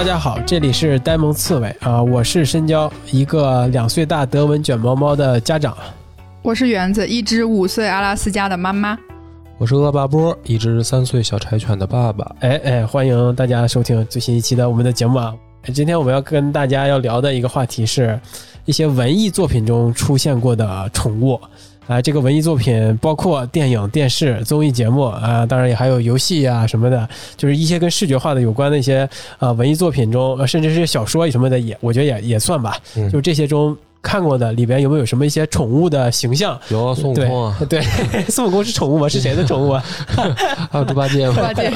大家好，这里是呆萌刺猬啊，我是深交，一个两岁大德文卷毛猫的家长。我是园子，一只五岁阿拉斯加的妈妈。我是恶霸波，一只三岁小柴犬的爸爸。哎哎，欢迎大家收听最新一期的我们的节目啊！今天我们要跟大家要聊的一个话题是，一些文艺作品中出现过的宠物啊。这个文艺作品包括电影、电视、综艺节目啊，当然也还有游戏啊什么的，就是一些跟视觉化的有关的一些啊文艺作品中，呃甚至是小说什么的也，我觉得也也算吧。嗯就这些中看过的里边有没有什么一些宠物的形象？有啊，孙悟空啊，对，孙悟空是宠物吗？是谁的宠物啊？还有猪八戒吗猪。八戒，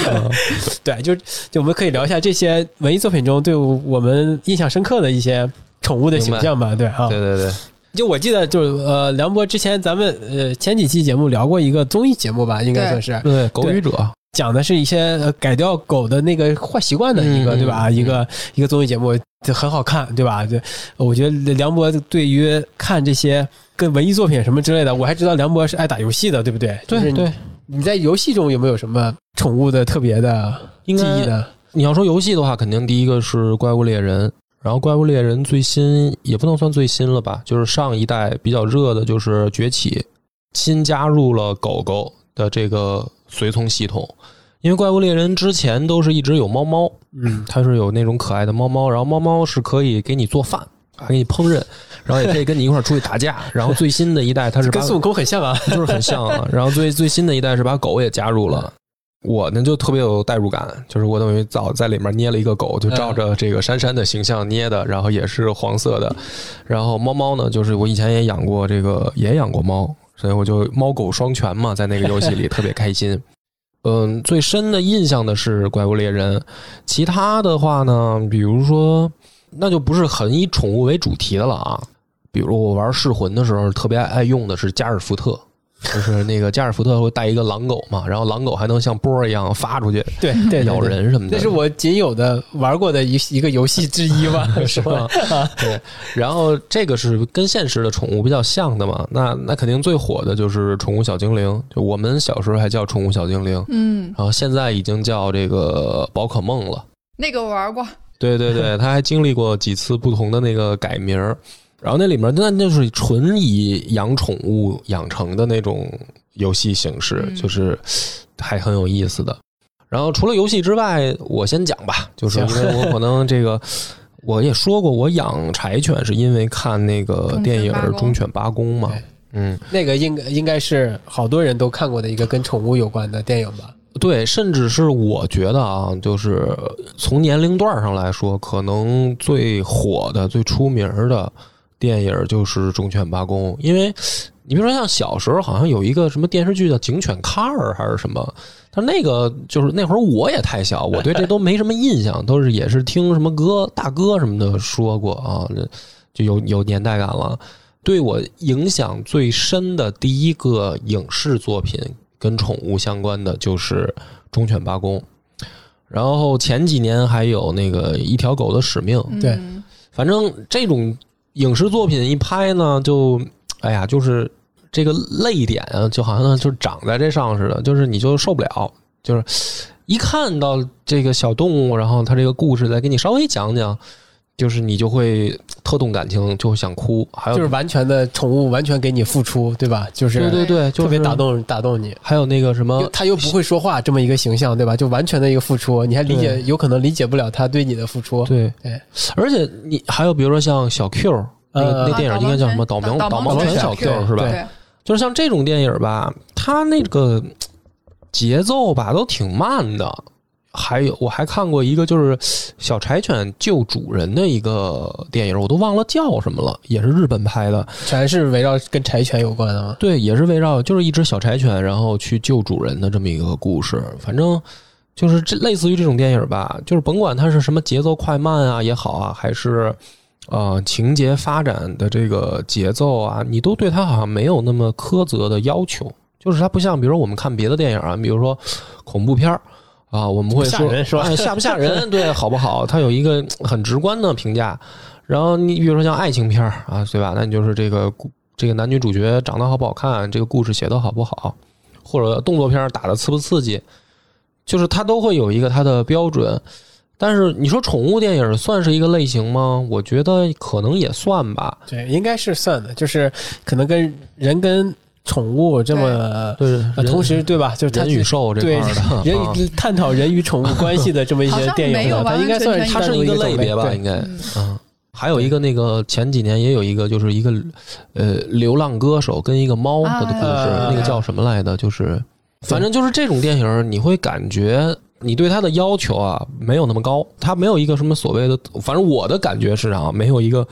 对，就就我们可以聊一下这些文艺作品中对我们印象深刻的一些宠物的形象吧。对啊，对对对，就我记得就是呃，梁博之前咱们呃前几期节目聊过一个综艺节目吧，应该算是对狗语者，讲的是一些呃改掉狗的那个坏习惯的一个、嗯对吧？嗯一个一个综艺节目就很好看，对吧？对，我觉得梁博对于看这些跟文艺作品什么之类的，我还知道梁博是爱打游戏的，对不对？就是你对对，你在游戏中有没有什么宠物的特别的记忆呢？你要说游戏的话，肯定第一个是怪物猎人，然后怪物猎人最新也不能算最新了吧，就是上一代比较热的就是崛起，新加入了狗狗的这个随从系统。因为怪物猎人之前都是一直有猫猫，嗯，它是有那种可爱的猫猫，然后猫猫是可以给你做饭，还给你烹饪，然后也可以跟你一块儿出去打架。然后最新的一代它是 跟孙悟空很像啊。就是很像啊。然后最最新的一代是把狗也加入了。我呢就特别有代入感，就是我等于早在里面捏了一个狗，就照着这个珊珊的形象捏的，然后也是黄色的。然后猫猫呢，就是我以前也养过这个，也养过猫，所以我就猫狗双全嘛，在那个游戏里 特别开心。嗯，最深的印象的是怪物猎人，其他的话呢，比如说那就不是很以宠物为主题的了啊。比如我玩噬魂的时候，特别爱用的是加尔福特，就是那个加尔福特会带一个狼狗嘛，然后狼狗还能像波儿一样发出去对对，对咬。人什么的。那是我仅有的玩过的一一个游戏之一吧，是吧？对，然后这个是跟现实的宠物比较像的嘛，那那肯定最火的就是宠物小精灵，就我们小时候还叫宠物小精灵，嗯，然后现在已经叫这个宝可梦了。那个我玩过，对对对，他还经历过几次不同的那个改名儿，然后那里面那那就是纯以养宠物养成的那种游戏形式，嗯。就是还很有意思的。然后除了游戏之外，我先讲吧，就是因为我可能这个 我也说过，我养柴犬是因为看那个电影《忠忠犬八公》嘛，嗯，那个应该应该是好多人都看过的一个跟宠物有关的电影吧？对，甚至是我觉得啊，就是从年龄段上来说，可能最火的、最出名的电影就是《忠犬八公》，因为你比如说像小时候好像有一个什么电视剧叫《警犬卡尔》还是什么，但那个就是那会儿我也太小，我对这都没什么印象，都是也是听什么哥大哥什么的说过啊，就有有年代感了。对我影响最深的第一个影视作品跟宠物相关的就是《忠犬八公》，然后前几年还有那个《一条狗的使命》，对嗯反正这种影视作品一拍呢，就哎呀，就是这个泪点啊，就好像就长在这上似的，就是你就受不了，就是一看到这个小动物，然后他这个故事再给你稍微讲讲，就是你就会特动感情，就会想哭，还有就是完全的宠物完全给你付出，对吧？就是对对对，就是特别打。动打动你。还有那个什么又，他又不会说话，这么一个形象，对吧？就完全的一个付出，你还理解有可能理解不了他对你的付出。对对，而且你还有比如说像小 Q，那个呃那电影应该叫什么？导盲导盲犬盲犬小 Q 是吧？对，就是像这种电影吧，它那个节奏吧都挺慢的。还有我还看过一个就是小柴犬救主人的一个电影，我都忘了叫什么了，也是日本拍的。全是围绕跟柴犬有关的吗？对，也是围绕就是一只小柴犬，然后去救主人的这么一个故事。反正就是这类似于这种电影吧，就是甭管它是什么节奏快慢啊也好啊，还是呃情节发展的这个节奏啊，你都对它好像没有那么苛责的要求。就是它不像，比如说我们看别的电影啊，比如说恐怖片儿啊，我们会吓说人是吧哎吓不吓人？对，好不好？它有一个很直观的评价。然后你比如说像爱情片儿啊，对吧？那你就是这个这个男女主角长得好不好看，这个故事写的好不好，或者动作片打的刺不刺激，就是它都会有一个它的标准。但是你说宠物电影算是一个类型吗？我觉得可能也算吧。对，应该是算的，就是可能跟人跟宠物这么对，呃，同时对吧？就是人与兽这块儿的，人啊与探讨人与宠物关系的这么一些电影它应该算是它是一个类别吧？应该嗯嗯。还有一个那个前几年也有一个，就是一个呃流浪歌手跟一个猫的故事，啊那个叫什么来的？就是反正就是这种电影，你会感觉你对它的要求啊没有那么高，它没有一个什么所谓的，反正我的感觉是啊，没有一个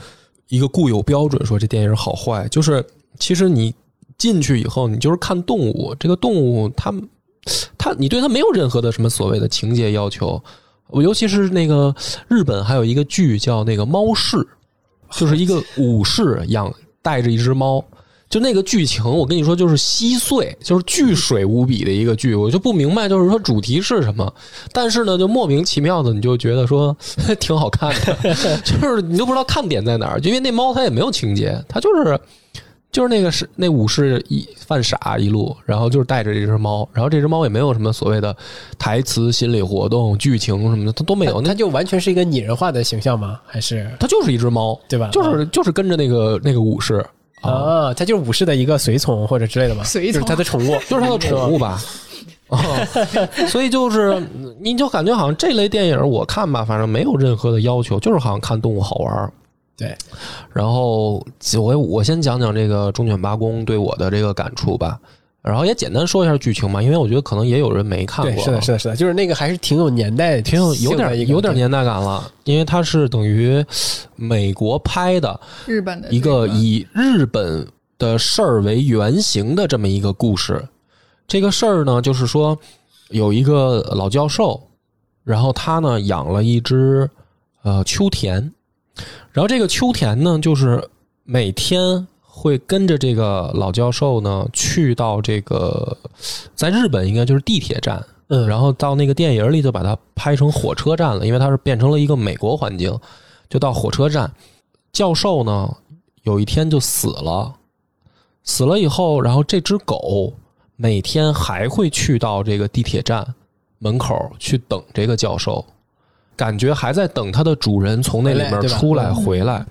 一个固有标准说这电影好坏，就是其实你进去以后，你就是看动物，这个动物它它你对它没有任何的什么所谓的情节要求。我尤其是那个日本还有一个剧叫那个《猫市》，就是一个武士养带着一只猫，就那个剧情，我跟你说就是稀碎，就是巨水无比的一个剧，我就不明白，就是说主题是什么，但是呢，就莫名其妙的你就觉得说 挺好看的，就是你都不知道看点在哪儿，因为那猫它也没有情节，它就是。就是那个是那武士一犯傻一路，然后就是带着这只猫，然后这只猫也没有什么所谓的台词、心理活动、剧情什么的，它都没有。那它就完全是一个拟人化的形象吗？还是它就是一只猫，对吧？就是就是跟着那个那个武士啊，啊，它就是武士的一个随从或者之类的嘛，随从就是他的宠物，就是它的宠物吧。啊，所以就是你就感觉好像这类电影我看吧，反正没有任何的要求，就是好像看动物好玩儿。对，然后我我先讲讲这个忠犬八公对我的这个感触吧，然后也简单说一下剧情吧，因为我觉得可能也有人没看，过啊。是的，是的，是的，就是那个还是挺有年代，挺有有点有点年代感了，因为它是等于美国拍的日本的一个以日本的事儿为原型的这么一个故事。这个事儿呢，就是说有一个老教授，然后他呢养了一只呃秋田，然后这个秋田呢，就是每天会跟着这个老教授呢去到这个在日本应该就是地铁站，嗯，然后到那个电影里就把它拍成火车站了，因为它是变成了一个美国环境，就到火车站。教授呢有一天就死了，死了以后，然后这只狗每天还会去到这个地铁站门口去等这个教授，感觉还在等它的主人从那里面出来嗯回来。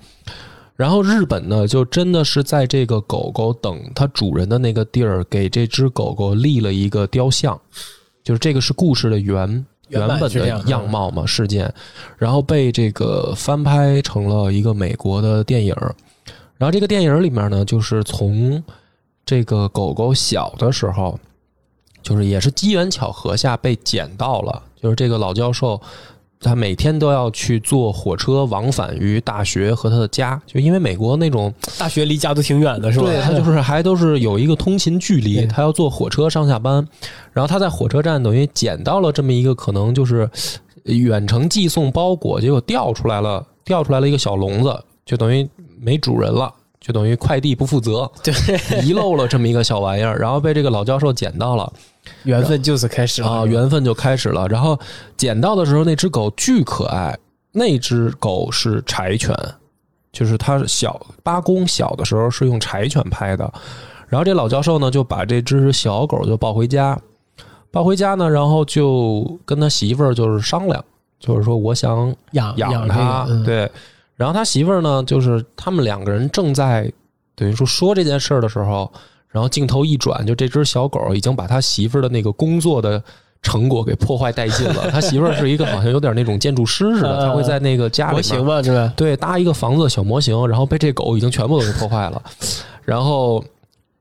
然后日本呢，就真的是在这个狗狗等它主人的那个地儿，给这只狗狗立了一个雕像，就是这个是故事的原原原本的样貌嘛事件，然后被这个翻拍成了一个美国的电影儿。然后这个电影里面呢，就是从这个狗狗小的时候，就是也是机缘巧合下被捡到了，就是这个老教授。他每天都要去坐火车往返于大学和他的家，就因为美国那种大学离家都挺远的，是吧？对他就是还都是有一个通勤距离，他要坐火车上下班，然后他在火车站等于捡到了这么一个可能就是呃远程寄送包裹，结果掉出来了，掉出来了一个小笼子，就等于没主人了。就等于快递不负责，对，遗漏了这么一个小玩意儿，然后被这个老教授捡到了 缘分就此开始了啊，缘分就开始了。然后捡到的时候，那只狗巨可爱，那只狗是柴犬，就是它小八公小的时候是用柴犬拍的，然后这老教授呢就把这只小狗就抱回家，抱回家呢，然后就跟他媳妇儿就是商量，就是说我想养养这它，对。然后他媳妇儿呢，就是他们两个人正在等于说说这件事儿的时候，然后镜头一转，就这只小狗已经把他媳妇儿的那个工作的成果给破坏殆尽了。他媳妇儿是一个好像有点那种建筑师似的，他会在那个家里面模型嘛，是吧？对，搭一个房子的小模型，然后被这狗已经全部都给破坏了。然后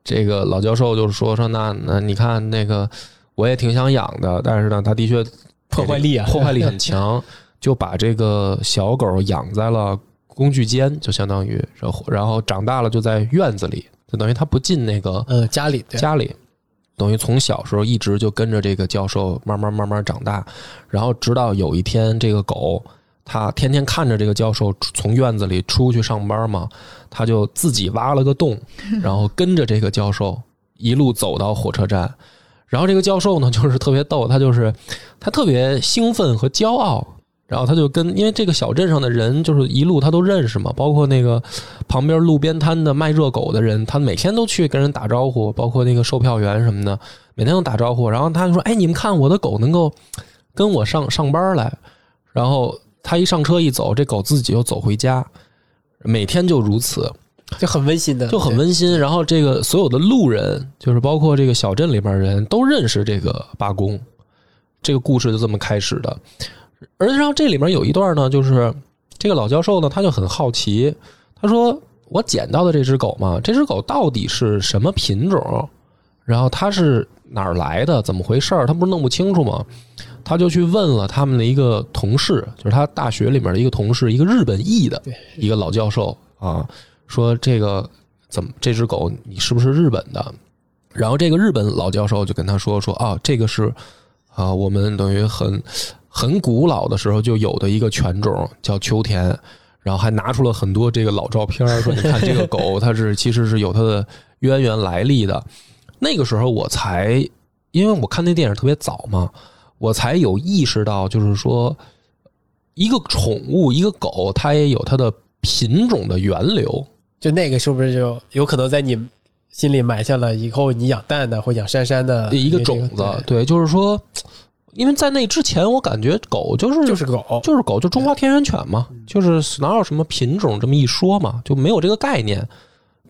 这个老教授就是说说那那你看那个我也挺想养的，但是呢，他的确破坏力啊破坏力很强，就把这个小狗养在了工具间，就相当于然后然后长大了就在院子里，就等于他不进那个呃，家里家里，等于从小时候一直就跟着这个教授慢慢慢慢长大，然后直到有一天这个狗，它天天看着这个教授从院子里出去上班嘛，它就自己挖了个洞，然后跟着这个教授一路走到火车站。然后这个教授呢，就是特别逗，他就是他特别兴奋和骄傲，然后他就跟因为这个小镇上的人就是一路他都认识嘛，包括那个旁边路边摊的卖热狗的人，他每天都去跟人打招呼，包括那个售票员什么的，每天都打招呼。然后他就说：“哎，你们看我的狗能够跟我上上班来。”然后他一上车一走，这狗自己又走回家，每天就如此，就很温馨的，就很温馨。然后这个所有的路人，就是包括这个小镇里边人都认识这个八公，这个故事就这么开始的。而然后这里面有一段呢，就是这个老教授呢，他就很好奇，他说：“我捡到的这只狗嘛，这只狗到底是什么品种？然后它是哪儿来的？怎么回事儿？他不是弄不清楚吗？”他就去问了他们的一个同事，就是他大学里面的一个同事，一个日本裔的一个老教授啊，说这个怎么这只狗你是不是日本的？然后这个日本老教授就跟他说说啊，这个是啊，我们等于很很古老的时候就有的一个犬种叫秋田，然后还拿出了很多这个老照片，说你看这个狗 它是其实是有它的渊源来历的。那个时候我才因为我看那电影特别早嘛。我才有意识到，就是说，一个宠物，一个狗，它也有它的品种的源流。就那个是不是就有可能在你心里埋下了以后你养蛋蛋或养珊珊的一个种子？对，就是说，因为在那之前，我感觉狗就是就是狗，就是狗，就中华田园犬嘛，就是哪有什么品种这么一说嘛，就没有这个概念。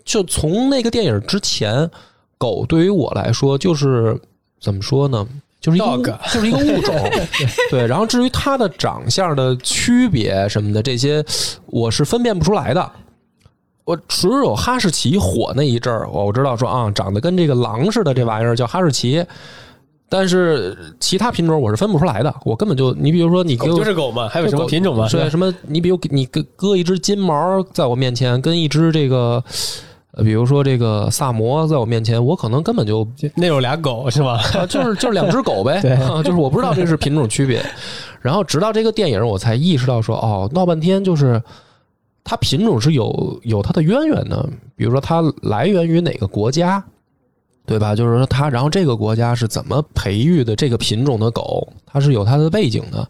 就从那个电影之前，狗对于我来说就是怎么说呢？就是一个，就是一个物种，对。然后至于它的长相的区别什么的，这些我是分辨不出来的。我只有哈士奇火那一阵儿，我我知道说啊，长得跟这个狼似的这玩意儿叫哈士奇。但是其他品种我是分不出来的，我根本就你比如说你狗就是狗嘛，还有什么品种嘛？对，什么你比如你搁搁一只金毛在我面前，跟一只这个。比如说这个萨摩在我面前，我可能根本就那有俩狗是吗？就是就是两只狗呗，就是我不知道这是品种区别。然后直到这个电影，我才意识到说，哦，闹半天就是它品种是有有它的渊源的。比如说它来源于哪个国家，对吧？就是说它，然后这个国家是怎么培育的这个品种的狗，它是有它的背景的。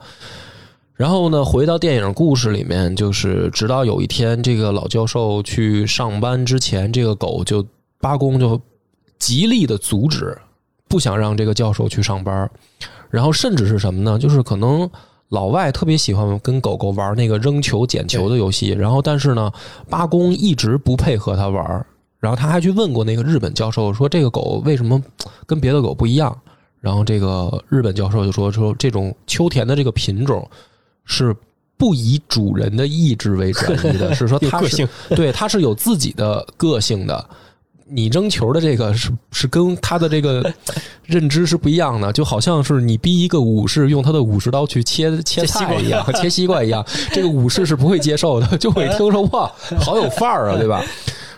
然后呢，回到电影故事里面，就是直到有一天，这个老教授去上班之前，这个狗就八公就极力的阻止，不想让这个教授去上班。然后甚至是什么呢？就是可能老外特别喜欢跟狗狗玩那个扔球捡球的游戏。然后但是呢，八公一直不配合他玩。然后他还去问过那个日本教授，说这个狗为什么跟别的狗不一样？然后这个日本教授就说说这种秋田的这个品种。是不以主人的意志为转移的，是说它是对它是有自己的个性的。你扔球的这个是是跟他的这个认知是不一样的，就好像是你逼一个武士用他的武士刀去切切菜一样，切西瓜一样，这个武士是不会接受的，就会听说哇，好有范儿啊，对吧？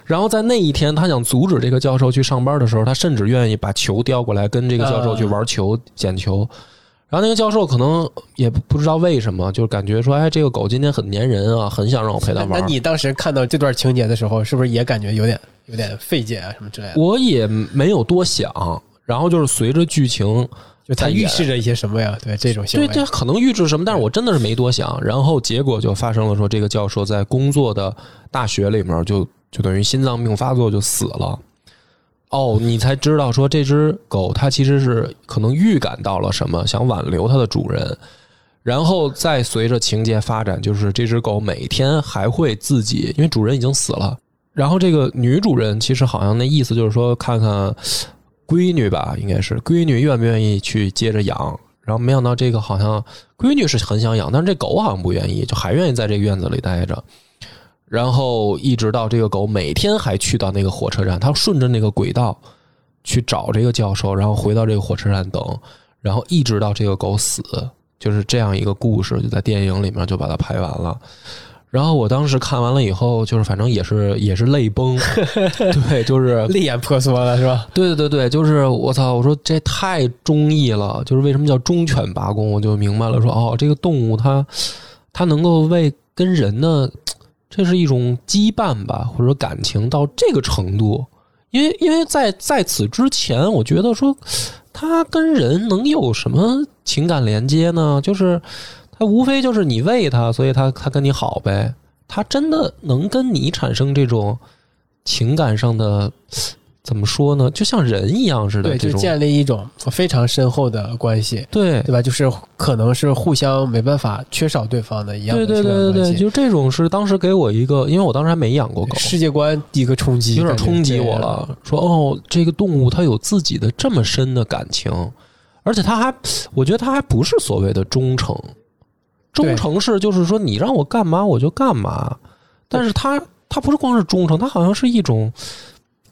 然后在那一天，他想阻止这个教授去上班的时候，他甚至愿意把球叼过来跟这个教授去玩球、捡球。然后那个教授可能也不知道为什么，就感觉说，哎，这个狗今天很粘人啊，很想让我陪它玩。那你当时看到这段情节的时候，是不是也感觉有点有点费解啊，什么之类的？我也没有多想。然后就是随着剧情，就它预示着一些什么呀？对这种行为，对对，可能预示什么？但是我真的是没多想。然后结果就发生了，说这个教授在工作的大学里面，就就等于心脏病发作就死了。哦，你才知道说这只狗它其实是可能预感到了什么，想挽留它的主人，然后再随着情节发展，就是这只狗每天还会自己，因为主人已经死了，然后这个女主人其实好像那意思就是说看看闺女吧，应该是闺女愿不愿意去接着养，然后没想到这个好像闺女是很想养，但是这狗好像不愿意，就还愿意在这个院子里待着。然后一直到这个狗每天还去到那个火车站，它顺着那个轨道去找这个教授，然后回到这个火车站等，然后一直到这个狗死，就是这样一个故事，就在电影里面就把它拍完了。然后我当时看完了以后，就是反正也是也是泪崩，对，就是泪眼婆娑了，是吧？对对对对，就是我操！我说这太忠义了，就是为什么叫忠犬八公，我就明白了，说哦，这个动物它它能够为跟人的。这是一种羁绊吧，或者感情到这个程度，因为因为在在此之前，我觉得说他跟人能有什么情感连接呢？就是他无非就是你喂他，所以他他跟你好呗。他真的能跟你产生这种情感上的怎么说呢？就像人一样似的，对，就建立一种非常深厚的关系，对对吧？就是可能是互相没办法缺少对方的一样的对对对对就这种是当时给我一个，因为我当时还没养过狗，世界观一个冲击，有点冲击我了。说哦，这个动物它有自己的这么深的感情，而且它还，我觉得它还不是所谓的忠诚，忠诚是就是说你让我干嘛我就干嘛，但是它它不是光是忠诚，它好像是一种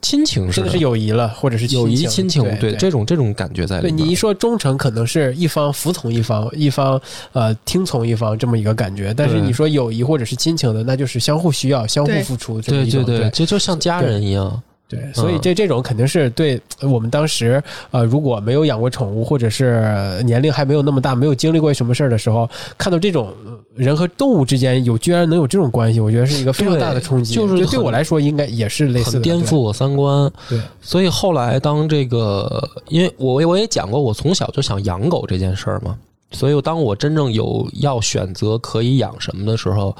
亲情似的，真的是友谊了，或者是友谊亲亲情，对这种这种感觉在里面。对你一说忠诚，可能是一方服从一方，一方呃听从一方这么一个感觉。但是你说友谊或者是亲情的，那就是相互需要、相互付出这么一种。对对对，这就就像家人一样。对，所以这这种肯定是对呃我们当时呃如果没有养过宠物，或者是呃年龄还没有那么大，没有经历过什么事儿的时候，看到这种呃人和动物之间有居然能有这种关系，我觉得是一个非常大的冲击。就是对我来说，应该也是类似的很颠覆。我三观，对所以后来当这个，因为我我也讲过，我从小就想养狗这件事儿嘛，所以当我真正有要选择可以养什么的时候，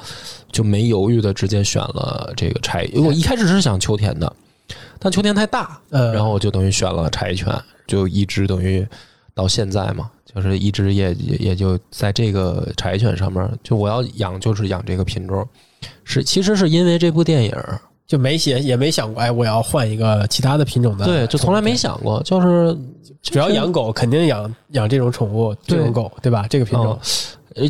就没犹豫的直接选了这个柴。我一开始是想秋田的，但秋田太大，呃，然后我就等于选了柴犬，就一直等于到现在嘛，就是一直也也也就在这个柴犬上面，就我要养就是养这个品种，是其实是因为这部电影。就没写也没想过，哎，我要换一个其他的品种的。对，就从来没。想过，就是只要养狗，肯定养养这种宠物，这种狗，对吧？这个品种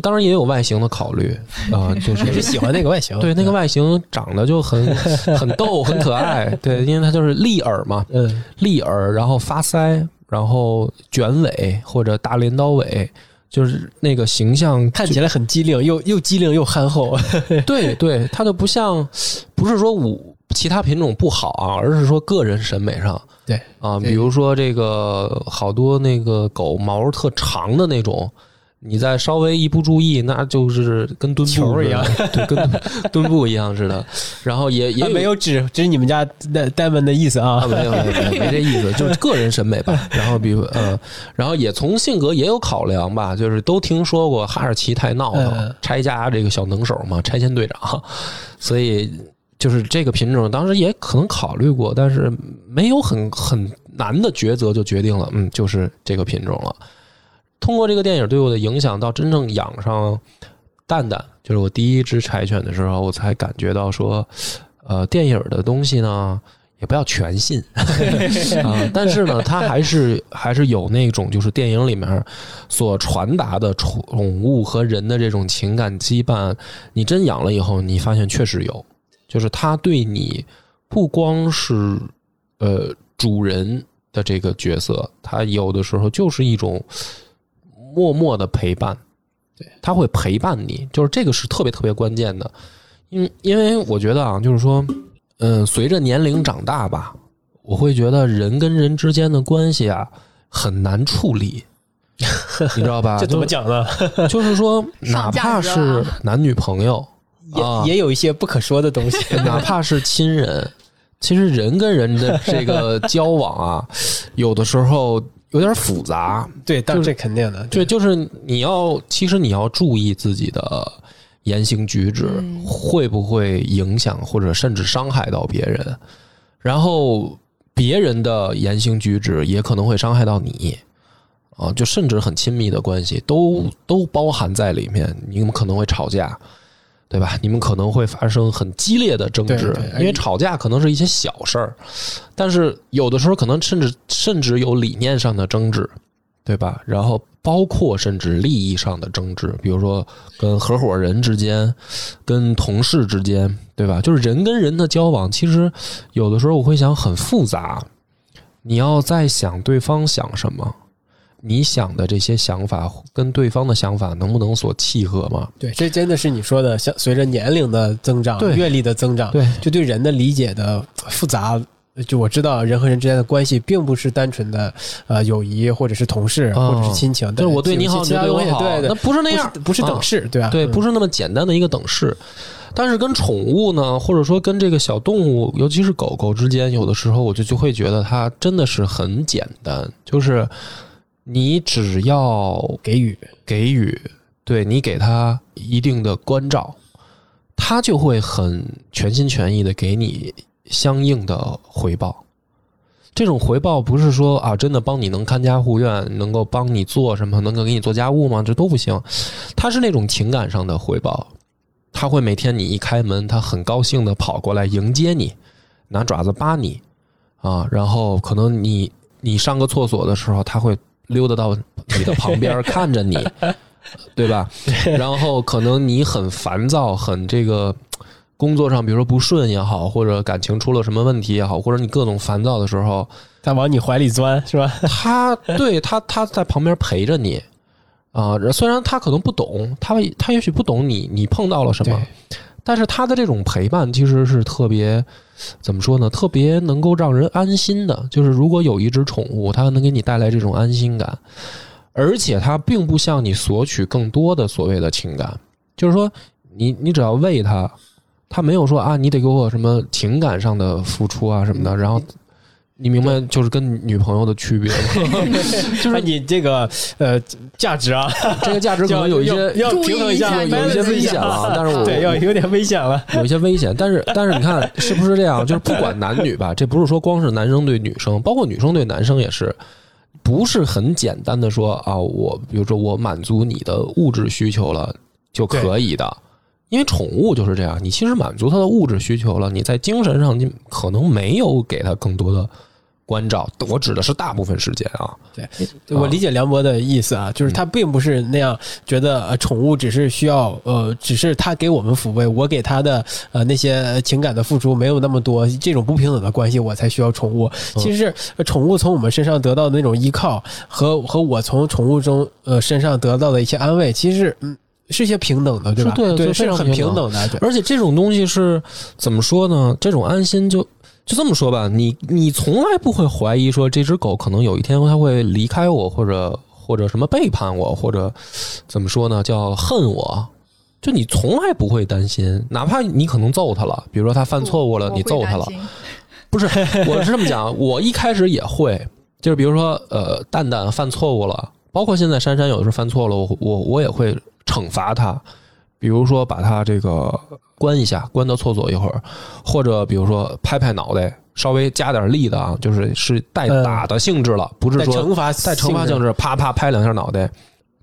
当然也有外形的考虑啊、就是也是喜欢那个外形。对那个外形长得就很 很逗，很可爱。对，因为它就是立耳嘛，嗯，立耳，然后发腮，然后卷尾或者大镰刀尾，就是那个形象看起来很机灵，又又机灵又憨厚。对 对，它就不像，不是说五其他品种不好啊，而是说个人审美上对啊，比如说这个好多那个狗毛特长的那种。你再稍微一不注意，那就是跟墩布一样，对，跟墩布一样似的。然后也也啊没有指指你们家呆呆们的意思啊，啊。没有没有没有没这意思，就是个人审美吧。然后比如嗯，然后也从性格也有考量吧，就是都听说过哈士奇太闹腾嗯，拆家这个小能手嘛，拆迁队长，所以就是这个品种当时也可能考虑过，但是没有很很难的抉择就决定了，嗯，就是这个品种了。通过这个电影对我的影响，到真正养上蛋蛋，就是我第一只柴犬的时候，我才感觉到说，呃，电影的东西呢，也不要全信。啊，但是呢，它还是还是有那种就是电影里面所传达的宠物和人的这种情感羁绊，你真养了以后，你发现确实有，就是它对你不光是呃主人的这个角色，它有的时候就是一种默默的陪伴，对，他会陪伴你，就是这个是特别特别关键的，因因为我觉得啊，就是说，嗯、随着年龄长大吧，我会觉得人跟人之间的关系啊很难处理，你知道吧？这怎么讲呢？就？是说，哪怕是啊男女朋友，啊也也有一些不可说的东西。哪怕是亲人，其实人跟人的这个交往啊，有的时候有点复杂。对，但这肯定的。对，就是你要，其实你要注意自己的言行举止嗯会不会影响或者甚至伤害到别人，然后别人的言行举止也可能会伤害到你。啊，就甚至很亲密的关系都都包含在里面，你们可能会吵架，对吧？你们可能会发生很激烈的争执因为吵架可能是一些小事儿，但是有的时候可能甚至甚至有理念上的争执，对吧？然后包括甚至利益上的争执，比如说跟合伙人之间、跟同事之间，对吧？就是人跟人的交往，其实有的时候我会想很复杂，你要在想对方想什么。你想的这些想法跟对方的想法能不能所契合吗？对，这真的是你说的，像随着年龄的增长、阅历的增长，对就对人的理解的复杂。就我知道，人和人之间的关系并不是单纯的呃友谊，或者是同事，哦或者是亲情。就是我对你好，你对我好，对对那，不是那样，不是等式，对吧？对，嗯不是那么简单的一个等式。但是跟宠物呢，或者说跟这个小动物，尤其是狗狗之间，有的时候我就就会觉得它真的是很简单，就是你只要给予，给予，对你给他一定的关照，他就会很全心全意的给你相应的回报。这种回报不是说啊，真的帮你能看家护院，能够帮你做什么，能够给你做家务吗？这都不行。他是那种情感上的回报，他会每天你一开门，他很高兴的跑过来迎接你，拿爪子扒你啊，然后可能你你上个厕所的时候，他会溜达到你的旁边看着你，对吧？然后可能你很烦躁，很这个。工作上，比如说不顺也好，或者感情出了什么问题也好，或者你各种烦躁的时候，他往你怀里钻，是吧？他对他他在旁边陪着你啊。虽然他可能不懂，他他也许不懂你你碰到了什么，但是他的这种陪伴其实是特别怎么说呢？特别能够让人安心的。就是如果有一只宠物，它能给你带来这种安心感，而且它并不向你索取更多的所谓的情感，就是说你你只要喂它。它没有说啊，你得给我什么情感上的付出啊什么的，然后你明白就是跟女朋友的区别吗？就是你这个呃价值啊，这个价值可能有一些要平衡一下，有一些危险了。但是我对要有点危险了，有一些危险。但是但是你看是不是这样？就是不管男女吧，这不是说光是男生对女生，包括女生对男生也是，不是很简单的说啊，我比如说我满足你的物质需求了就可以的。因为宠物就是这样，你其实满足它的物质需求了，你在精神上你可能没有给它更多的关照。我指的是大部分时间啊。对，我理解梁博的意思啊，就是他并不是那样觉得，呃，宠物只是需要，呃，只是他给我们抚慰，我给他的呃那些情感的付出没有那么多，这种不平等的关系我才需要宠物。其实宠物从我们身上得到的那种依靠，和和我从宠物中呃身上得到的一些安慰，其实嗯。是些平等的，对吧？对，是很平等的。而且这种东西是怎么说呢？这种安心就就这么说吧，你你从来不会怀疑说这只狗可能有一天它会离开我，或者或者什么背叛我，或者怎么说呢？叫恨我。就你从来不会担心，哪怕你可能揍它了，比如说它犯错误了，你揍它了，不是？我是这么讲，我一开始也会，就是比如说呃，蛋蛋犯错误了，包括现在珊珊有的时候犯错了，我我我也会。惩罚他，比如说把他这个关一下，关到厕所一会儿，或者比如说拍拍脑袋，稍微加点力的啊，就是是带打的性质了，不是说惩罚带惩罚性质，啪啪拍两下脑袋，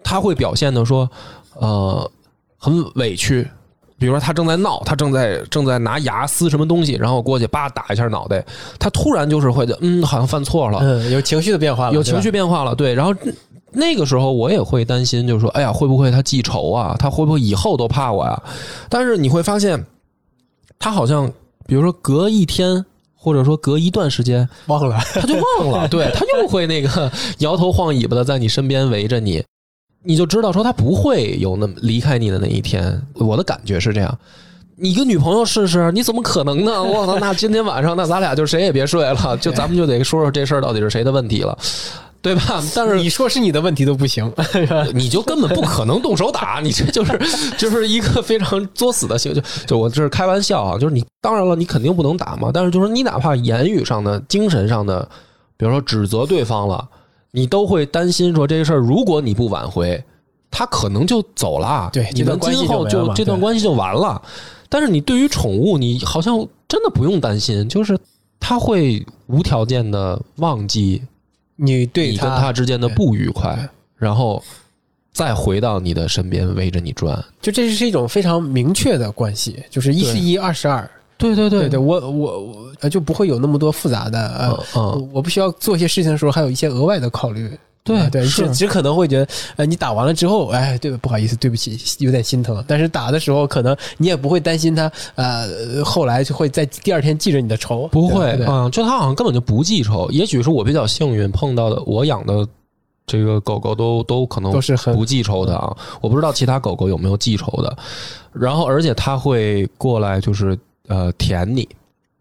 他会表现的说，呃，很委屈，比如说他正在闹，他正在正在拿牙撕什么东西，然后过去叭打一下脑袋，他突然就是会嗯，好像犯错了，嗯，有情绪的变化了，有情绪变化了，对，然后。那个时候我也会担心，就是说，哎呀，会不会他记仇啊？他会不会以后都怕我呀？但是你会发现，他好像，比如说隔一天，或者说隔一段时间忘了，他就忘了，对 他又会那个摇头晃尾巴的在你身边围着你，你就知道说他不会有那么离开你的那一天。我的感觉是这样，你跟女朋友试试，你怎么可能呢？我操，那今天晚上那咱俩就谁也别睡了，就咱们就得说说这事儿到底是谁的问题了。对吧？但是你说是你的问题都不行，你就根本不可能动手打，你这就是就是一个非常作死的行为。就就我这是开玩笑啊，就是你当然了，你肯定不能打嘛。但是就是你哪怕言语上的、精神上的，比如说指责对方了，你都会担心说这个事儿，如果你不挽回，他可能就走了。对，你们今后就这段关系就完了。但是你对于宠物，你好像真的不用担心，就是他会无条件的忘记。你对你跟他之间的不愉快，然后再回到你的身边围着你转，就这是一种非常明确的关系，就是一是一，二是二。对对对。对，我我我就不会有那么多复杂的呃，我不需要做一些事情的时候还有一些额外的考虑。对对，是只可能会觉得，呃，你打完了之后，哎，对，不好意思，对不起，有点心疼。但是打的时候，可能你也不会担心他，呃，后来就会在第二天记着你的仇。不会嗯，就他好像根本就不记仇。也许是我比较幸运，碰到的我养的这个狗狗都都可能都是不记仇的啊。我不知道其他狗狗有没有记仇的。然后，而且他会过来，就是呃舔你，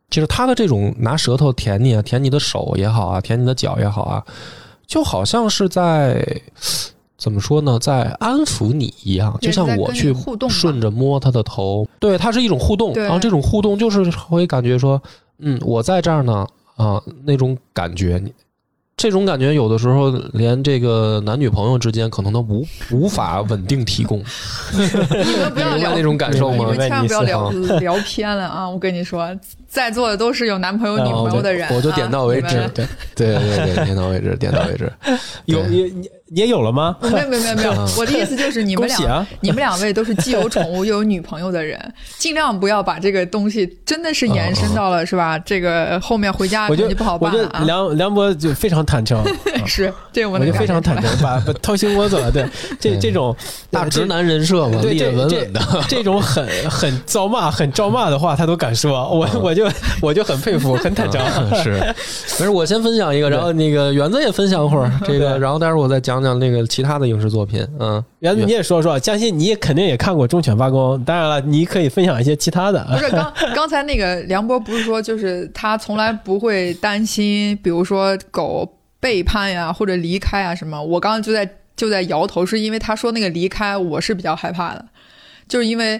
就是他的这种拿舌头舔你啊，舔你的手也好啊，舔你的脚也好啊。就好像是在 怎么说呢，在安抚你一样，就像我去顺着摸他的头，对，它是一种互动。然后这种互动就是会感觉说，嗯，我在这儿呢，啊，那种感觉，这种感觉有的时候连这个男女朋友之间可能都无无法稳定提供，你们不要聊 明白那种感受吗你们？千万不要聊 聊偏了啊！我跟你说，在座的都是有男朋友、女朋友的人，我就点到为止啊对，对对对，点到为止，点到为止。有有也有了吗？没有没有没有没有啊，我的意思就是你们俩、啊！你们两位都是既有宠物又有女朋友的人，尽量不要把这个东西真的是延伸到了、是吧？这个后面回家我就不好办了啊！梁梁博就非常坦诚，啊 是，这个我能我就非常。坦诚，把把掏心窝子了。对，这这种大直男人设嘛，对这这稳稳的。这种很很遭骂、很招骂的话，他都敢说，我我就我就很佩服，很坦诚。是，没事，我先分享一个，然后那个园子也分享会儿这个，然后待会儿我再讲讲讲那个其他的影视作品。嗯，原子你也说说，相信你也肯定也看过《忠犬八公》，当然了，你可以分享一些其他的。不是 刚刚才那个梁波不是说，就是他从来不会担心，比如说狗背叛呀或者离开啊什么。我刚刚就在就在摇头，是因为他说那个离开，我是比较害怕的，就是因为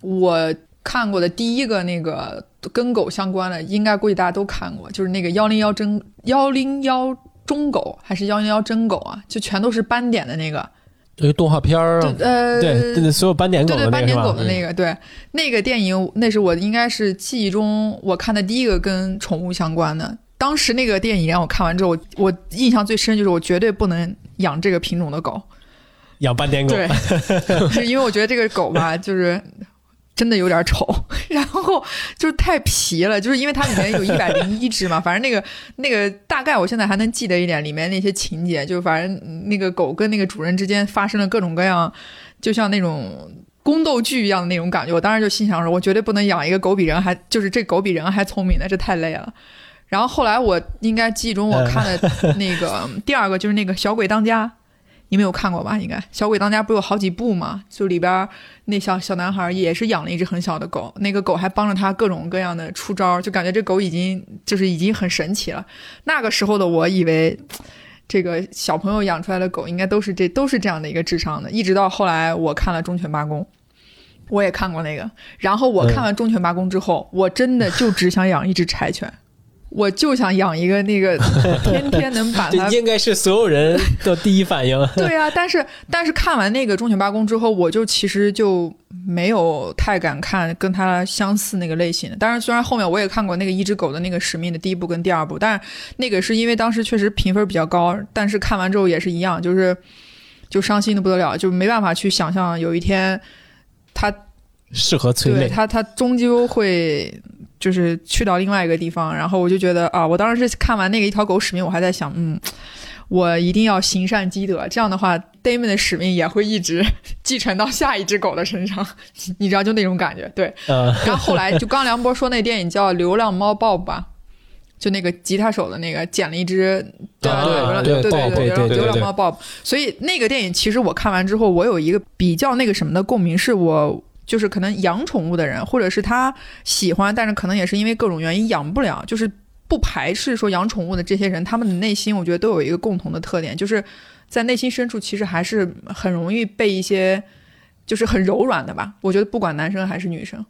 我看过的第一个那个跟狗相关的，应该估计大家都看过，就是那个幺零幺真幺零幺中狗还是幺零幺真狗啊，就全都是斑点的那个，因为动画片儿呃对对对，所有斑点狗对对，斑的那个是吧？点狗的？那个，对。那个电影，那是我应该是记忆中我看的第一个跟宠物相关的。当时那个电影让我看完之后，我我印象最深就是我绝对不能养这个品种的狗，养斑点狗，对，是因为我觉得这个狗吧，就是真的有点丑，然后就是太皮了，就是因为它里面有一百零一只嘛，反正那个那个大概我现在还能记得一点里面那些情节，就反正那个狗跟那个主人之间发生了各种各样，就像那种。宫斗剧一样的那种感觉，我当时就心想说，我绝对不能养一个狗比人还就是这狗比人还聪明的，这太累了。然后后来我应该记忆中我看的那个第二个就是那个小鬼当家，你没有看过吧？应该小鬼当家不有好几部嘛？就里边那小小男孩也是养了一只很小的狗，那个狗还帮着他各种各样的出招，就感觉这狗已经就是已经很神奇了。那个时候的我以为。这个小朋友养出来的狗应该都是这都是这样的一个智商的，一直到后来我看了《忠犬八公》，我也看过那个。然后我看完《忠犬八公》之后，我真的就只想养一只柴犬，我就想养一个那个 天天能把应该是所有人的第一反应。对啊，但是但是看完那个《忠犬八公》之后，我就其实就没有太敢看跟它相似那个类型的。当然，虽然后面我也看过那个一只狗的那个使命的第一部跟第二部，但是那个是因为当时确实评分比较高，但是看完之后也是一样，就是就伤心的不得了，就没办法去想象有一天它适合催泪，对它它终究会。就是去到另外一个地方，然后我就觉得啊，我当时是看完那个一条狗使命，我还在想，嗯，我一定要行善积德，这样的话，Damon 的使命也会一直 继承到下一只狗的身上，你知道，就那种感觉。对，嗯，然后后来就刚梁波说那电影叫《流浪猫 Bob》吧，就那个吉他手的那个捡了一只，对对对对对对流浪猫 Bob。所以那个电影其实我看完之后，我有一个比较那个什么的共鸣，是我。就是可能养宠物的人，或者是他喜欢，但是可能也是因为各种原因养不了，就是不排斥说养宠物的这些人，他们的内心我觉得都有一个共同的特点，就是在内心深处其实还是很容易被一些就是很柔软的吧。我觉得不管男生还是女生，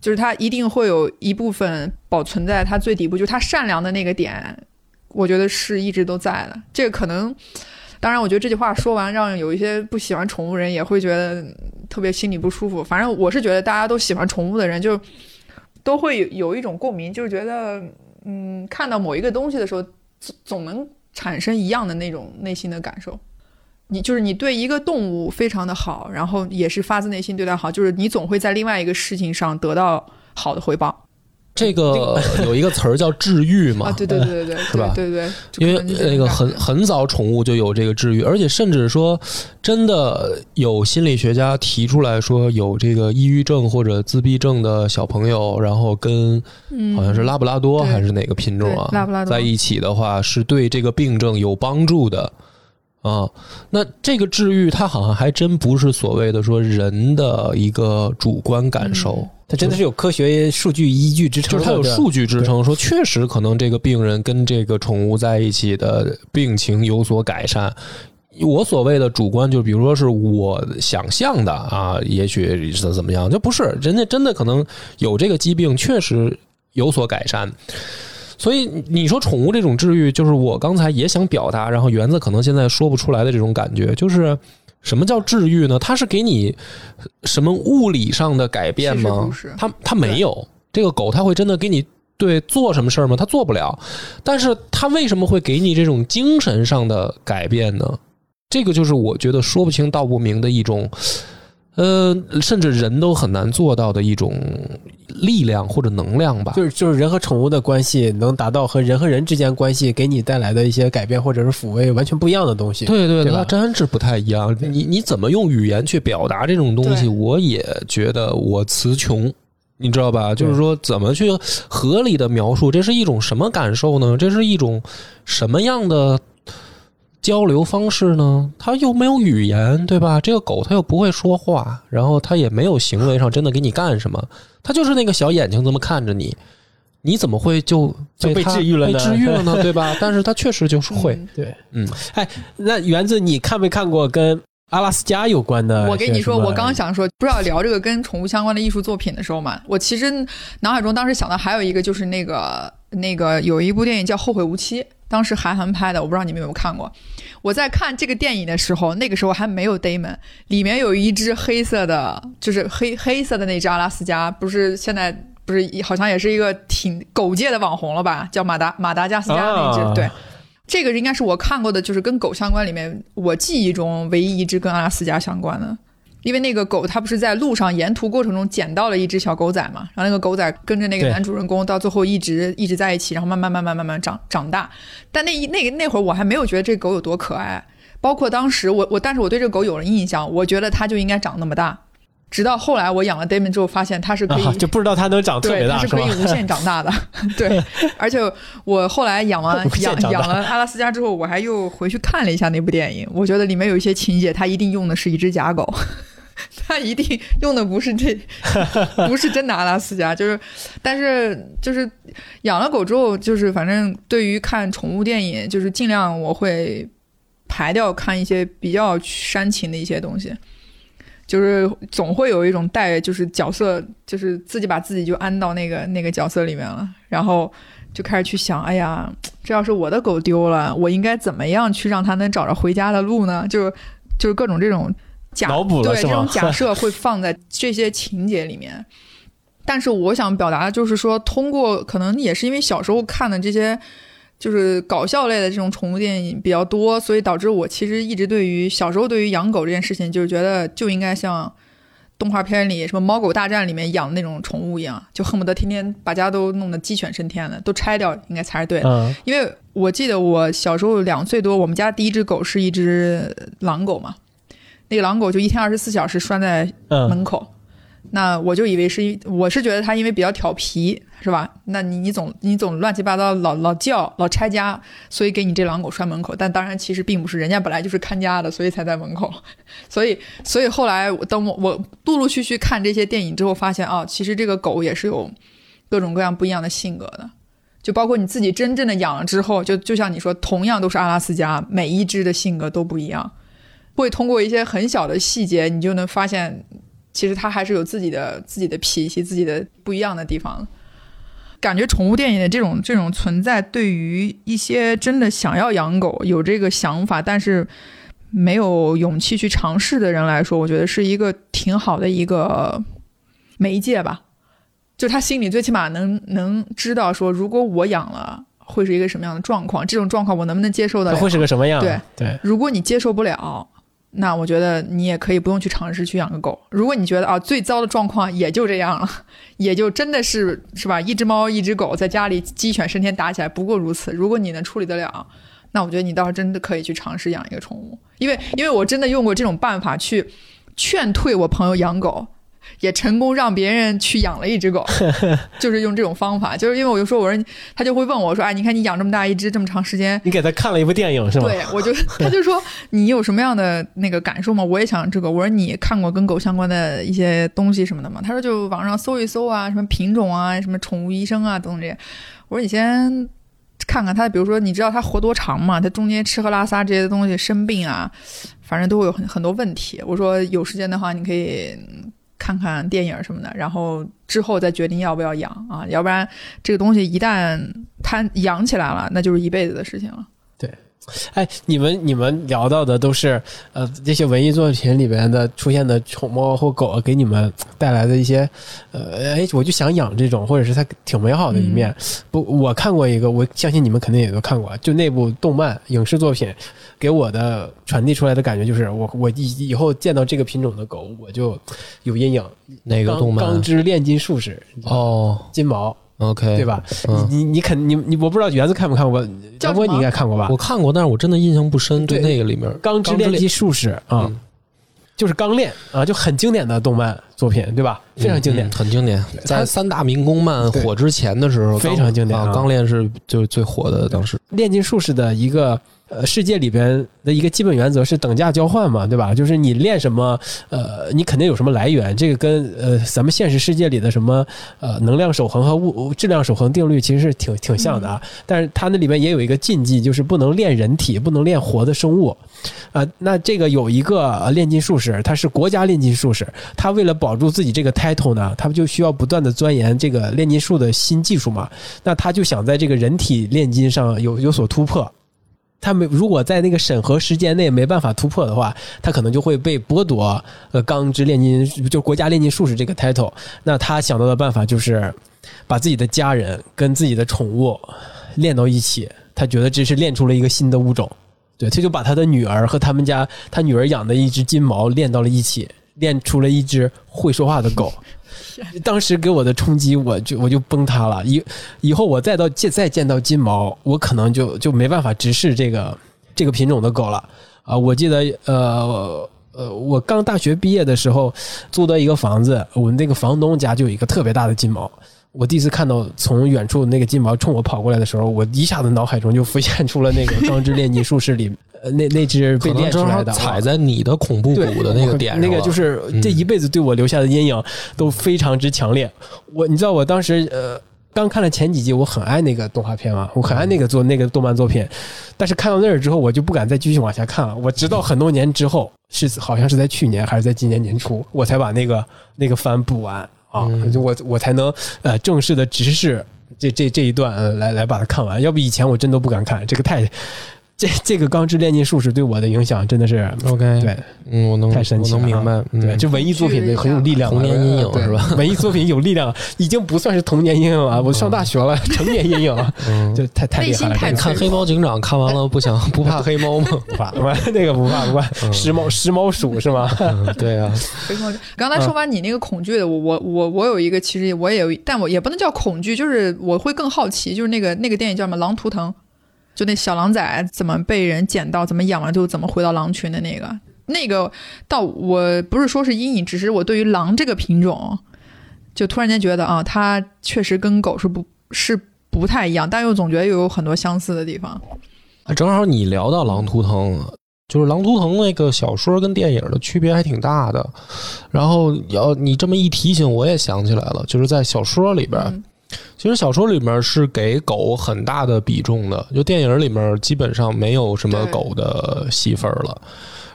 就是他一定会有一部分保存在他最底部，就是他善良的那个点，我觉得是一直都在的。这个可能。当然，我觉得这句话说完，让有一些不喜欢宠物人也会觉得特别心里不舒服。反正我是觉得大家都喜欢宠物的人，就都会有有一种共鸣，就是觉得，嗯，看到某一个东西的时候，总总能产生一样的那种内心的感受。你就是你对一个动物非常的好，然后也是发自内心对它好，就是你总会在另外一个事情上得到好的回报。这个 有一个词儿叫治愈嘛，啊，对对对对对，是吧？对对对，因为那个很很早宠物就有这个治愈，而且甚至说，真的有心理学家提出来说，有这个抑郁症或者自闭症的小朋友，然后跟嗯。好像是拉布拉多还是哪个品种啊对拉布拉多。在一起的话，是对这个病症有帮助的。啊，那这个治愈，它好像还真不是所谓的说人的一个主观感受，它真的是有科学数据依据支撑，就是它有数据支撑，说确实可能这个病人跟这个宠物在一起的病情有所改善。我所谓的主观，就比如说是我想象的啊，也许是怎么样，就不是人家真的可能有这个疾病，确实有所改善。所以你说宠物这种治愈，就是我刚才也想表达，然后园子可能现在说不出来的这种感觉，就是什么叫治愈呢？它是给你什么物理上的改变吗？它它没有。这个狗它会真的给你对做什么事儿吗？它做不了。但是它为什么会给你这种精神上的改变呢？这个就是我觉得说不清道不明的一种。呃，甚至人都很难做到的一种力量或者能量吧。就是就是人和宠物的关系能达到和人和人之间关系给你带来的一些改变或者是抚慰完全不一样的东西。对对对吧真是不太一样。你你怎么用语言去表达这种东西，我也觉得我词穷。你知道吧？就是说，怎么去合理的描述，这是一种什么感受呢？这是一种什么样的交流方式呢？它又没有语言，对吧？这个狗它又不会说话，然后它也没有行为上真的给你干什么，它就是那个小眼睛这么看着你，你怎么会就就被治愈了呢被治愈了呢？对吧？但是它确实就是会，嗯对，嗯，哎，那园子你看没看过跟阿拉斯加有关的？我跟你说，我刚想说，不知道聊这个跟宠物相关的艺术作品的时候嘛，我其实脑海中当时想到还有一个就是那个那个有一部电影叫《后会无期》，当时韩寒拍的，我不知道你们有没有看过。我在看这个电影的时候，那个时候还没有 Damon，里面有一只黑色的，就是黑黑色的那只阿拉斯加，不是现在不是好像也是一个挺狗界的网红了吧？叫马达马达加斯加那只，啊对。这个应该是我看过的，就是跟狗相关里面，我记忆中唯一一只跟阿拉斯加相关的。因为那个狗它不是在路上沿途过程中捡到了一只小狗仔嘛，然后那个狗仔跟着那个男主人公到最后一直一直在一起，然后慢慢慢慢慢慢长长大。但那一那个那会儿我还没有觉得这狗有多可爱，包括当时我我但是我对这个狗有了印象，我觉得它就应该长那么大。直到后来我养了 Damon 之后，发现它是可以、啊，就不知道它能长特对，别大吧它是可以？无限长大的。对，而且我后来养完养养了阿拉斯加之后，我还又回去看了一下那部电影。我觉得里面有一些情节，它一定用的是一只假狗，它一定用的不是这，不是真的阿拉斯加。就是，但是就是养了狗之后，就是反正对于看宠物电影，就是尽量我会排掉看一些比较煽情的一些东西。就是总会有一种带，就是角色，就是自己把自己就安到那个那个角色里面了，然后就开始去想，哎呀，这要是我的狗丢了，我应该怎么样去让它能找着回家的路呢？就就是各种这种假脑补了是吗对这种假设会放在这些情节里面。但是我想表达的就是说，通过可能也是因为小时候看的这些。就是搞笑类的这种宠物电影比较多，所以导致我其实一直对于小时候对于养狗这件事情，就是觉得就应该像动画片里什么《猫狗大战》里面养的那种宠物一样，就恨不得天天把家都弄得鸡犬升天的，都拆掉应该才是对的。嗯因为我记得我小时候两岁多，我们家第一只狗是一只狼狗嘛，那个狼狗就一天二十四小时拴在嗯，门口。那我就以为是，我是觉得它因为比较调皮，是吧？那你你总你总乱七八糟老老叫老拆家，所以给你这狼狗拴门口。但当然其实并不是，人家本来就是看家的，所以才在门口。所以所以后来我等我我陆陆续续看这些电影之后，发现啊，其实这个狗也是有各种各样不一样的性格的。就包括你自己真正的养了之后，就就像你说，同样都是阿拉斯加，每一只的性格都不一样。会通过一些很小的细节，你就能发现，其实他还是有自己的自己的脾气、自己的不一样的地方。感觉宠物电影的这种这种存在，对于一些真的想要养狗、有这个想法，但是没有勇气去尝试的人来说，我觉得是一个挺好的一个媒介吧。就他心里最起码能能知道说，如果我养了，会是一个什么样的状况，这种状况我能不能接受到？它会是个什么样？对对，如果你接受不了，那我觉得你也可以不用去尝试去养个狗。如果你觉得啊，最糟的状况也就这样了，也就真的是是吧，一只猫一只狗在家里鸡犬升天打起来，不过如此。如果你能处理得了，那我觉得你倒是真的可以去尝试养一个宠物，因为因为我真的用过这种办法去劝退我朋友养狗。也成功让别人去养了一只狗，就是用这种方法，就是因为我就说，我说他就会问我说，哎，你看你养这么大一只这么长时间，你给他看了一部电影是吗？对，我就他就说 你有什么样的那个感受吗？我也想这个。我说你看过跟狗相关的一些东西什么的吗？他说就网上搜一搜啊，什么品种啊，什么宠物医生啊等等这些。我说你先看看它，比如说你知道它活多长吗？它中间吃喝拉撒这些东西生病啊，反正都会有很很多问题。我说有时间的话，你可以。看看电影什么的，然后之后再决定要不要养啊，要不然这个东西一旦它养起来了，那就是一辈子的事情了。哎，你们你们聊到的都是呃这些文艺作品里边的出现的宠猫或狗给你们带来的一些呃哎，我就想养这种，或者是它挺美好的一面。不，我看过一个，我相信你们肯定也都看过，就那部动漫影视作品给我的传递出来的感觉就是，我我以以后见到这个品种的狗，我就有阴影。钢哪个动漫？钢之炼金术士哦金毛，，OK，对？吧？嗯你你你肯你你我不知道园子看没看过，张波你应该看过吧？我看过，但是我真的印象不深。对对那个里面，钢之炼金术士啊，嗯就是钢炼啊，就很经典的动漫作品，对吧？非常经典嗯。很经典。在它三大民工漫火之前的时候，非常经典啊啊。钢炼是就是最火的，当时炼金术士的一个呃世界里边的一个基本原则是等价交换嘛，对吧？就是你练什么，呃，你肯定有什么来源，这个跟呃咱们现实世界里的什么呃能量守恒和物质量守恒定律其实是挺挺像的啊。但是它那里面也有一个禁忌，就是不能练人体，不能练活的生物。啊、那这个有一个呃炼金术士，他是国家炼金术士，他为了保住自己这个 title 呢，他不就需要不断的钻研这个炼金术的新技术嘛。那他就想在这个人体炼金上有有所突破。他没如果在那个审核时间内没办法突破的话，他可能就会被剥夺呃钢之炼金，就国家炼金术士这个 title。那他想到的办法就是把自己的家人跟自己的宠物练到一起，他觉得这是练出了一个新的物种。对，他就把他的女儿和他们家他女儿养的一只金毛练到了一起，练出了一只会说话的狗。当时给我的冲击，我就我就崩塌了。以以后我再到见再见到金毛，我可能就就没办法直视这个这个品种的狗了啊！我记得呃呃，我刚大学毕业的时候租的一个房子，我们那个房东家就有一个特别大的金毛。我第一次看到从远处那个金毛冲我跑过来的时候，我一下子脑海中就浮现出了那个 《钢之炼金术士》里呃那那只被练出来的踩在你的恐怖谷的那个点上那个就是嗯这一辈子对我留下的阴影都非常之强烈。我你知道我当时呃刚看了前几集，我很爱那个动画片嘛，我很爱那个做那个动漫作品，但是看到那儿之后，我就不敢再继续往下看了。我直到很多年之后，是好像是在去年还是在今年年初，我才把那个那个番补完啊，嗯就我我才能呃正式的直视这这这一段呃来来把它看完，要不以前我真都不敢看，这个太。这这个《钢之炼金术士》对我的影响真的是 OK，对，嗯，我能太神奇我能明白，嗯对，就文艺作品的很有力量啊，童年阴影对是吧？文艺作品有力量，已经不算是童年阴影了，我上大学了，成年阴影了，嗯，就太太厉害了。内心太这个看黑猫警长看完了不想 不怕黑猫吗？不怕，不怕 那个不怕不怕，时猫时猫鼠是吗？嗯对啊，刚才说完你那个恐惧的，我我我我有一个，其实我也有，但我也不能叫恐惧，就是我会更好奇，就是那个那个电影叫什么《狼图腾》，就那小狼崽怎么被人捡到，怎么养完之后怎么回到狼群的那个，那个倒我不是说是阴影，只是我对于狼这个品种，就突然间觉得啊，它确实跟狗是不是不太一样，但又总觉得又有很多相似的地方。正好你聊到《狼图腾》，就是《狼图腾》那个小说跟电影的区别还挺大的。然后要你这么一提醒，我也想起来了，就是在小说里边，嗯其实小说里面是给狗很大的比重的，就电影里面基本上没有什么狗的戏份了。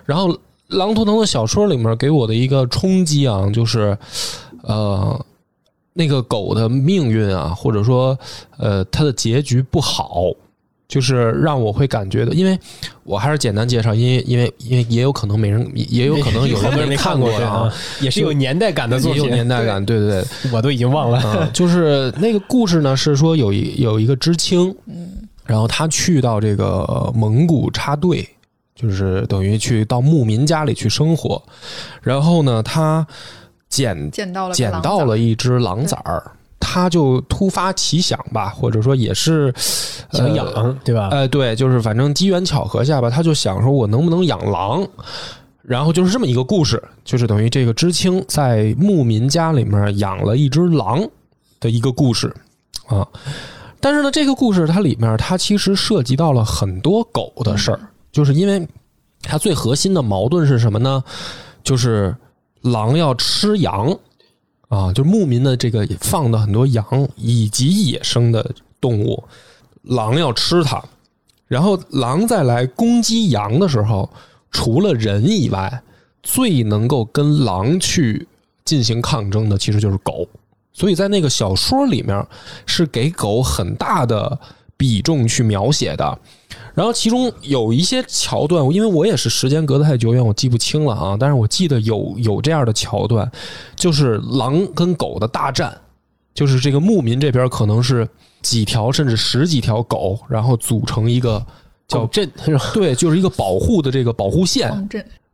然后《狼图腾》的小说里面给我的一个冲击啊，就是呃，那个狗的命运啊，或者说呃它的结局不好，就是让我会感觉的，因为我还是简单介绍，因为因为因为也有可能没人，也有可能有人没看过啊，，也是有年代感的作也有品，年代感，对对对。我都已经忘了。嗯，就是那个故事呢，是说有一有一个知青，嗯。然后他去到这个蒙古插队，就是等于去到牧民家里去生活，然后呢，他捡捡到了捡到了一只狼崽儿，他就突发奇想吧，或者说也是 想养呃对吧？呃，对，就是反正机缘巧合下吧，他就想说我能不能养狼，然后就是这么一个故事，就是等于这个知青在牧民家里面养了一只狼的一个故事啊。但是呢，这个故事它里面它其实涉及到了很多狗的事儿，就是因为它最核心的矛盾是什么呢？就是狼要吃羊啊，就牧民的这个放的很多羊以及野生的动物，狼要吃它，然后狼再来攻击羊的时候，除了人以外，最能够跟狼去进行抗争的其实就是狗，所以在那个小说里面是给狗很大的比重去描写的。然后其中有一些桥段，因为我也是时间隔得太久远，我记不清了啊。但是我记得有有这样的桥段，就是狼跟狗的大战，就是这个牧民这边可能是几条甚至十几条狗，然后组成一个叫狗阵？对，就是一个保护的这个保护线，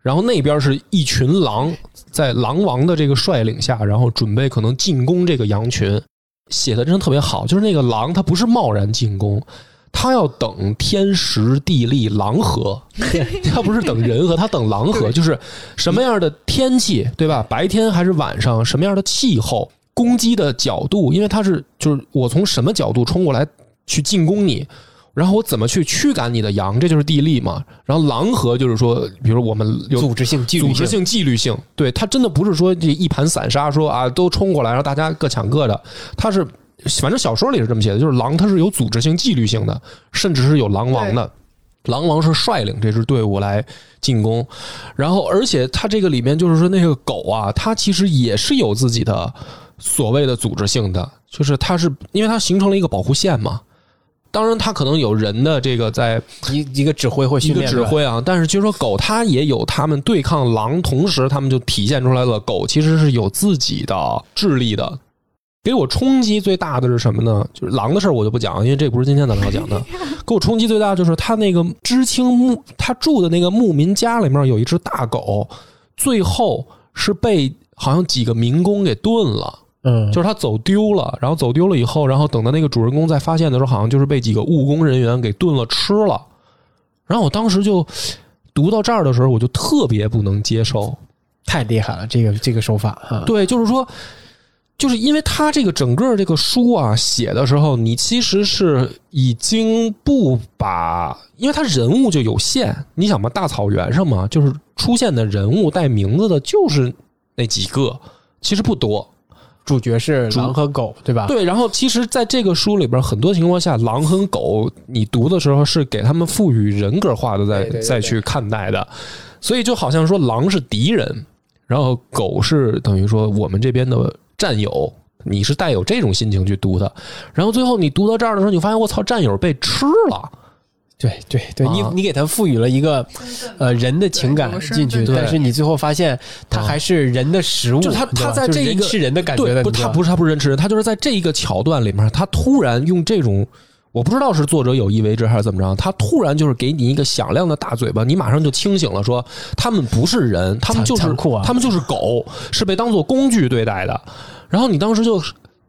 然后那边是一群狼，在狼王的这个率领下，然后准备可能进攻这个羊群，写的真的特别好。就是那个狼，它不是贸然进攻，它要等天时地利狼和，他不是等人和，他等狼和，就是什么样的天气，对吧？白天还是晚上，什么样的气候，攻击的角度，因为他是就是我从什么角度冲过来去进攻你。然后我怎么去驱赶你的羊，这就是地利嘛。然后狼和就是说，比如我们有组织性、纪律组织性、纪律性，对他真的不是说这一盘散沙，说啊都冲过来，然后大家各抢各的。他是反正小说里是这么写的，就是狼它是有组织性、纪律性的，甚至是有狼王的。狼王是率领这支队伍来进攻，然后而且它这个里面就是说那个狗啊，它其实也是有自己的所谓的组织性的，就是它是因为它形成了一个保护线嘛。当然，它可能有人的这个在一一个指挥或一个训练指挥啊，但是就是说狗它也有它们对抗狼，同时它们就体现出来了，狗其实是有自己的智力的。给我冲击最大的是什么呢？就是狼的事儿我就不讲，因为这不是今天咱们要讲的。给我冲击最大的就是他那个知青牧，他住的那个牧民家里面有一只大狗，最后是被好像几个民工给炖了。嗯，就是他走丢了，然后走丢了以后，然后等到那个主人公再发现的时候，好像就是被几个务工人员给炖了吃了。然后我当时就读到这儿的时候，我就特别不能接受。太厉害了，这个这个手法哈。对，就是说，就是因为他这个整个这个书啊写的时候，你其实是已经不把，因为他人物就有限，你想嘛，大草原上嘛，就是出现的人物带名字的，就是那几个，其实不多。主角是狼和狗，对吧？对，然后其实，在这个书里边，很多情况下，狼和狗，你读的时候是给他们赋予人格化的，再再去看待的，所以就好像说，狼是敌人，然后狗是等于说我们这边的战友，你是带有这种心情去读的，然后最后你读到这儿的时候，你发现我操，战友被吃了，对对对，你啊。你给他赋予了一个呃人的情感进去，但是你最后发现他还是人的食物，就他他在这一个是人吃人的感觉不，他不是他不是人吃人，他就是在这一个桥段里面，他突然用这种。我不知道是作者有意为之还是怎么着，他突然就是给你一个响亮的大嘴巴，你马上就清醒了，说他们不是人，他们就是酷啊。他们就是狗，是被当做工具对待的。然后你当时就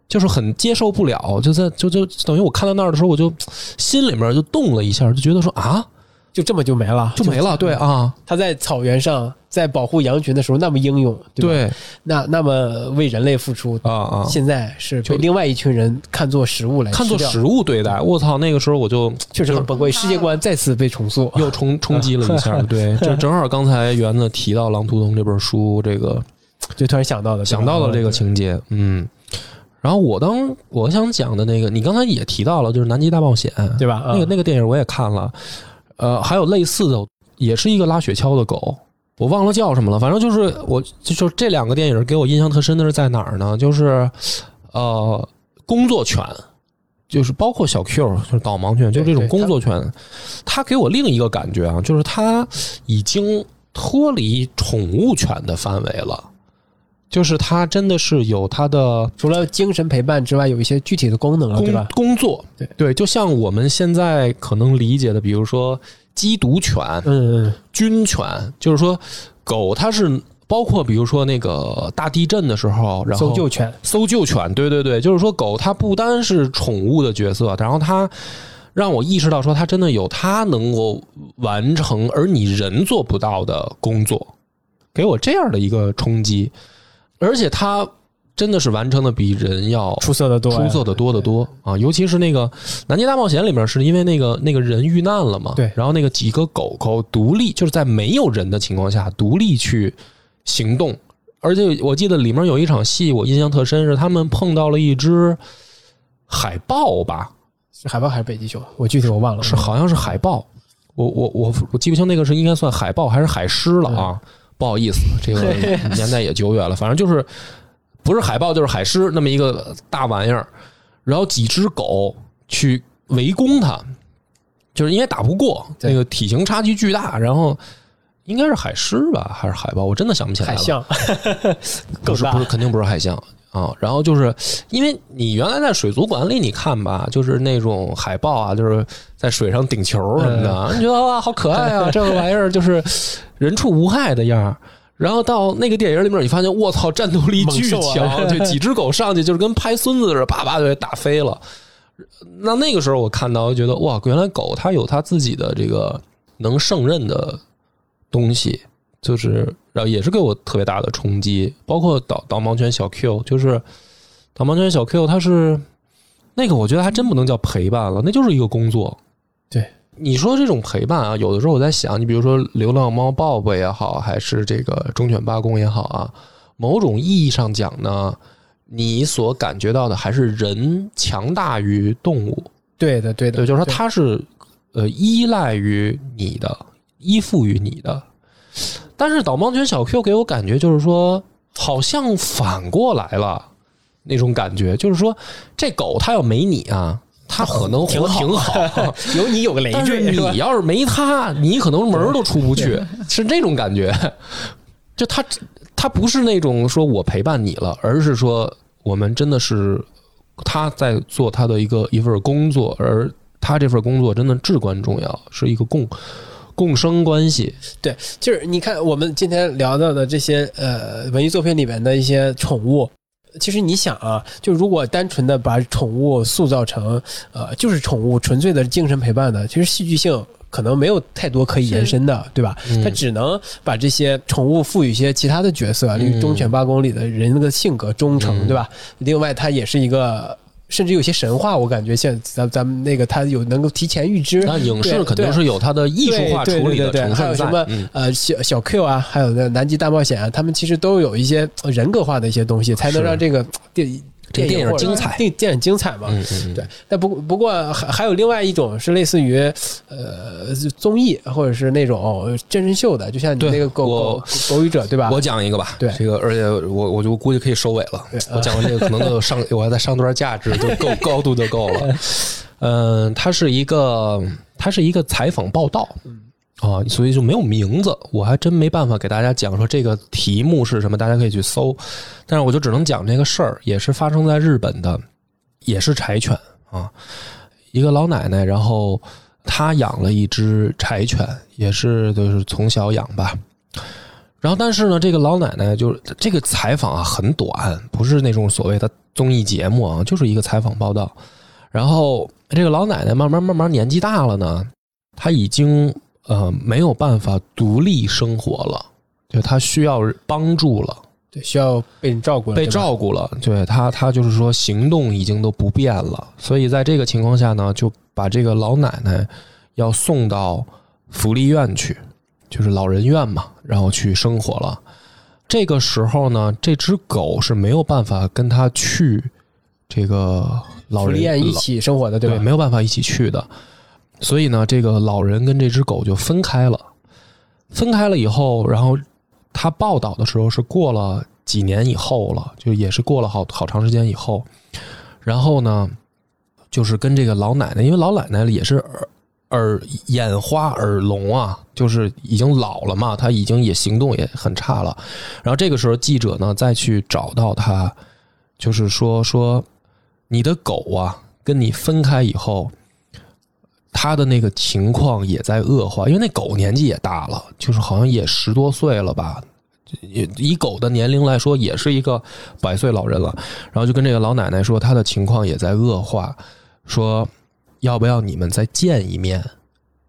就是很接受不了，就在就就等于我看到那儿的时候，我就心里面就动了一下，就觉得说啊，就这么就没了，就没了，对啊，他在草原上在保护羊群的时候那么英勇，对吧？对。那那么为人类付出，啊啊，现在是被另外一群人看作食物来看作食物对待，我操，那个时候我就确实很崩溃，世界观再次被重塑。又冲冲击了一下，对，就正好刚才园子提到《狼图腾》这本书，这个 就突然想到了，想到了这个情节，嗯。然后我当我想讲的那个，你刚才也提到了，就是《南极大冒险》，对吧？那个啊那个电影我也看了，呃，还有类似的，也是一个拉雪橇的狗，我忘了叫什么了。反正就是我就就这两个电影给我印象特深的是在哪儿呢？就是呃，工作犬，就是包括小 Q，就是导盲犬，就这种工作犬，它给我另一个感觉啊，就是它已经脱离宠物犬的范围了。就是它真的是有它的除了精神陪伴之外，有一些具体的功能了，对工吧？工作，对就像我们现在可能理解的，比如说缉毒犬、嗯嗯，军犬，就是说狗它是包括比如说那个大地震的时候，然后搜救犬，搜救犬，对对对，就是说狗它不单是宠物的角色，然后它让我意识到说它真的有它能够完成而你人做不到的工作，给我这样的一个冲击，而且它真的是完成的比人要出色的多，出色的多得多啊！尤其是那个《南极大冒险》里面，是因为那个那个人遇难了嘛，对然后那个几个狗狗独立，就是在没有人的情况下独立去行动，而且我记得里面有一场戏，我印象特深，是他们碰到了一只海豹吧，是海豹还是北极熊？我具体我忘了。是好像是海豹，我我我我记不清那个是应该算海豹还是海狮了啊。不好意思，这个 年代也久远了，反正就是不是海豹就是海狮那么一个大玩意儿，然后几只狗去围攻它，就是因为打不过，对那个体型差距巨大，然后应该是海狮吧，还是海豹？我真的想不起来了。海象，不是不是，肯定不是海象啊。然后就是因为你原来在水族馆里你看吧，就是那种海豹啊，就是在水上顶球什么的，嗯你觉得哇好可爱啊，这个玩意儿就是人畜无害的样儿。然后到那个电影里面，你发现我操，战斗力巨强，就几只狗上去就是跟拍孙子似的，啪啪就给打飞了。那那个时候我看到，我觉得哇，原来狗它有它自己的这个能胜任的东西，就是然后也是给我特别大的冲击。包括导导盲犬小 Q，就是导盲犬小 Q，它是那个我觉得还真不能叫陪伴了，那就是一个工作。对，你说这种陪伴啊，有的时候我在想，你比如说流浪猫抱抱也好，还是这个忠犬八公也好啊，某种意义上讲呢，你所感觉到的还是人强大于动物。对的对的，对，就是说它是呃依赖于你的，依附于你的。但是导盲犬小 Q 给我感觉就是说，好像反过来了那种感觉，就是说这狗它要没你啊，它可能活挺好，有你有个累赘，你要是没他，你可能门儿都出不去，是这种感觉。就他他不是那种说我陪伴你了，而是说我们真的是他在做他的一个一份工作，而他这份工作真的至关重要，是一个共共生关系。对，就是你看我们今天聊到的这些呃文艺作品里面的一些宠物，其实你想啊，就如果单纯的把宠物塑造成呃就是宠物纯粹的精神陪伴的，其实戏剧性。可能没有太多可以延伸的，对吧？嗯它只能把这些宠物赋予一些其他的角色，例如《忠犬八公》里的人的性格忠诚，嗯对吧？另外，它也是一个，甚至有些神话，我感觉像咱咱们那个，他有能够提前预知。那影视肯定是有它的艺术化处理的成分。还有什么嗯呃小小 Q 啊，还有那南极大冒险啊，他们其实都有一些人格化的一些东西，才能让这个电这个电影精彩电电影精彩嘛。嗯嗯嗯，对，但不不过还还有另外一种是类似于呃综艺或者是那种真人秀的，就像你那个狗我狗狗语者对吧？我讲一个吧，对这个，而且我我就估计可以收尾了对。我讲完这个，可能都有上，我还在上段价值就够高度就够了。嗯，它是一个，它是一个采访报道，啊，所以就没有名字，我还真没办法给大家讲说这个题目是什么，大家可以去搜。但是我就只能讲这个事儿，也是发生在日本的，也是柴犬啊，一个老奶奶，然后她养了一只柴犬，也是就是从小养吧。然后，但是呢，这个老奶奶就是这个采访啊很短，不是那种所谓的综艺节目啊，就是一个采访报道。然后这个老奶奶慢慢慢慢年纪大了呢，她已经呃没有办法独立生活了，就他需要帮助了，对需要被人照顾了，被照顾了。对他，他就是说行动已经都不便了，所以在这个情况下呢，就把这个老奶奶要送到福利院去，就是老人院嘛，然后去生活了。这个时候呢，这只狗是没有办法跟他去这个老人院一起生活的，对吧？没有办法一起去的。所以呢，这个老人跟这只狗就分开了。分开了以后，然后他报道的时候是过了几年以后了，就也是过了好好长时间以后。然后呢，就是跟这个老奶奶，因为老奶奶也是耳耳眼花耳聋啊，就是已经老了嘛，她已经也行动也很差了。然后这个时候记者呢再去找到她，就是说说你的狗啊，跟你分开以后，它的那个情况也在恶化，因为那狗年纪也大了，就是好像也十多岁了吧。也以狗的年龄来说，也是一个百岁老人了。然后就跟这个老奶奶说，她的情况也在恶化，说要不要你们再见一面？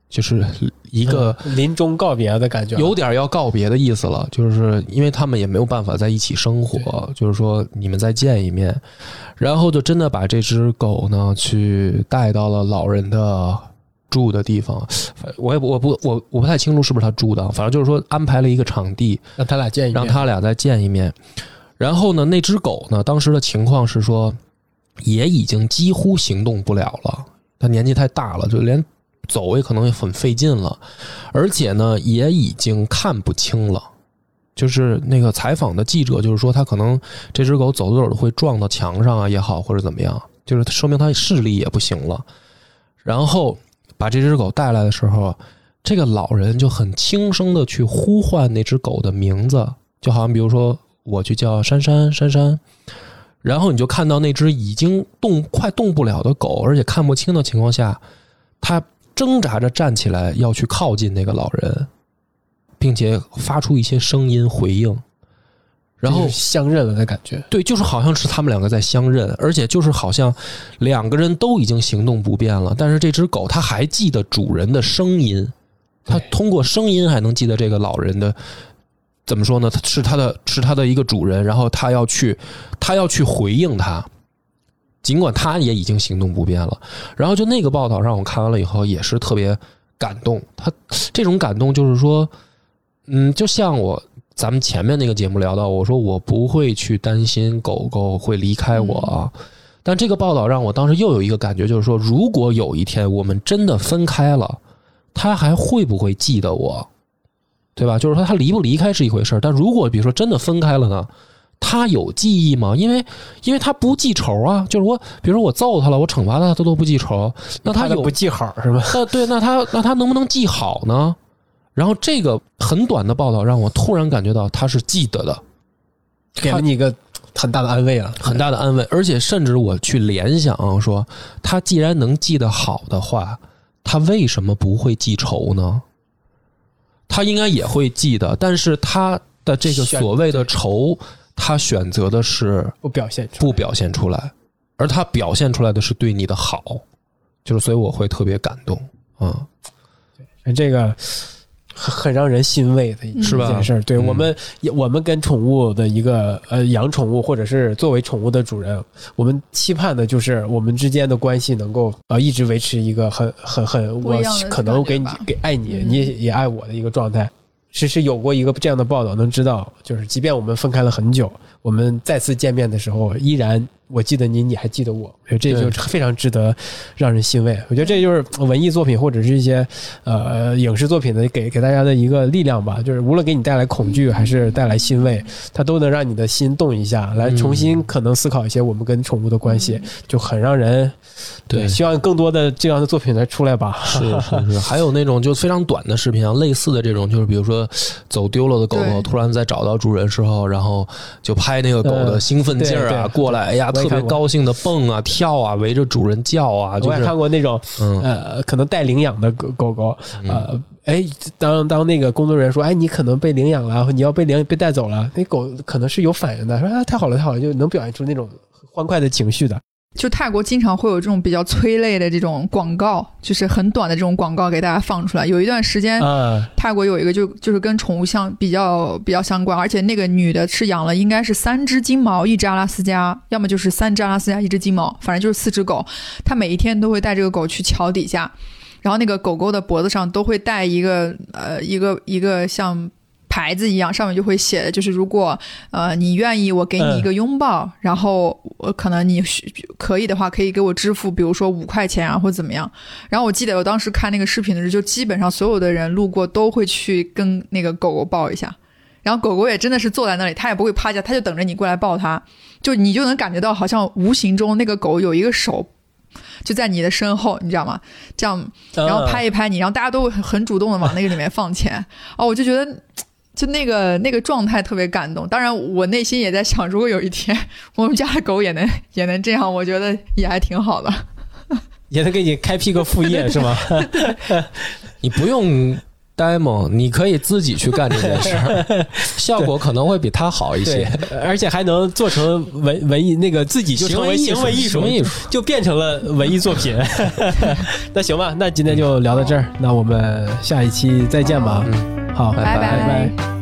就是一个嗯 临终告别的感觉，有点要告别的意思了，就是因为他们也没有办法在一起生活，就是说你们再见一面，然后就真的把这只狗呢去带到了老人的住的地方，反我也不我不我我不太清楚是不是他住的，反正就是说安排了一个场地，让他俩见一面，让他俩再见一面。然后呢，那只狗呢，当时的情况是说，也已经几乎行动不了了，它年纪太大了，就连走也可能也很费劲了，而且呢，也已经看不清了，就是那个采访的记者，就是说他可能这只狗走着走着会撞到墙上啊也好，或者怎么样，就是说明它视力也不行了。然后把这只狗带来的时候，这个老人就很轻声的去呼唤那只狗的名字，就好像比如说我去叫珊珊珊珊，然后你就看到那只已经动快动不了的狗，而且看不清的情况下，它挣扎着站起来要去靠近那个老人，并且发出一些声音回应，然后相认了的感觉。对，就是好像是他们两个在相认，而且就是好像两个人都已经行动不便了，但是这只狗它还记得主人的声音，它通过声音还能记得这个老人的。怎么说呢？它是它的，是它的一个主人，然后它要去，它要去回应它，尽管它也已经行动不便了。然后就那个报道让我看完了以后，也是特别感动。它这种感动就是说，嗯，就像我咱们前面那个节目聊到，我说我不会去担心狗狗会离开我啊。但这个报道让我当时又有一个感觉，就是说，如果有一天我们真的分开了，它还会不会记得我？对吧？就是说，它离不离开是一回事儿，但如果比如说真的分开了呢，它有记忆吗？因为因为它不记仇啊，就是我，比如说我揍它了，我惩罚它，它都不记仇，那它有记好是吧？那对，那他那他能不能记好呢？然后这个很短的报道让我突然感觉到他是记得的，给了你一个很大的安慰啊，很大的安慰，而且甚至我去联想啊说，他既然能记得好的话，他为什么不会记仇呢？他应该也会记得，但是他的这个所谓的仇，他选择的是不表现出不表现出来，而他表现出来的是对你的好，就是所以我会特别感动啊。来，这个很很让人欣慰的一是吧？件事儿。对嗯。我们，我们跟宠物的一个呃养宠物，或者是作为宠物的主人，我们期盼的就是我们之间的关系能够呃一直维持一个很很很我可能给你给爱你，嗯。你也也爱我的一个状态。是是有过一个这样的报道，能知道，就是即便我们分开了很久，我们再次见面的时候，依然我记得你，你还记得我，我觉得这就是非常值得让人欣慰。我觉得这就是文艺作品或者是一些呃影视作品的给给大家的一个力量吧，就是无论给你带来恐惧还是带来欣慰，它都能让你的心动一下，来重新可能思考一些我们跟宠物的关系，就很让人对希望更多的这样的作品来出来吧。是是是，还有那种就非常短的视频啊，类似的这种，就是比如说走丢了的狗狗突然在找到主人时候，然后就拍那个狗的嗯兴奋劲儿啊，过来，哎呀，特别高兴的蹦啊跳啊，围着主人叫啊，就我也看过那种嗯。呃，可能带领养的狗狗狗，嗯。呃，哎，当当那个工作人员说，哎，你可能被领养了，你要被领被带走了，那狗可能是有反应的，说啊，太好了，太好了，就能表现出那种欢快的情绪的。就泰国经常会有这种比较催泪的这种广告，就是很短的这种广告给大家放出来。有一段时间，啊，泰国有一个就就是跟宠物相比较比较相关，而且那个女的是养了应该是三只金毛，一只阿拉斯加，要么就是三只阿拉斯加，一只金毛，反正就是四只狗。她每一天都会带这个狗去桥底下，然后那个狗狗的脖子上都会带一个呃一个一个像。牌子一样，上面就会写的，就是如果呃你愿意，我给你一个拥抱，然后我可能你需可以的话，可以给我支付，比如说五块钱啊，或者怎么样。然后我记得我当时看那个视频的时候，就基本上所有的人路过都会去跟那个狗狗抱一下，然后狗狗也真的是坐在那里，它也不会趴下，它就等着你过来抱它，就你就能感觉到好像无形中那个狗有一个手。就在你的身后，你知道吗？这样，然后拍一拍你，然后大家都会很很主动的往那个里面放钱。哦，我就觉得，就那个那个状态特别感动。当然，我内心也在想，如果有一天我们家的狗也能也能这样，我觉得也还挺好的。也能给你开辟个副业是吗？你不用 demo，你可以自己去干这件 事儿，效果可能会比他好一些。，而且还能做成文文艺那个自己就成为行为艺术行为，艺术，就变成了文艺作品。那行吧，那今天就聊到这儿，那我们下一期再见吧。嗯，好，拜拜拜拜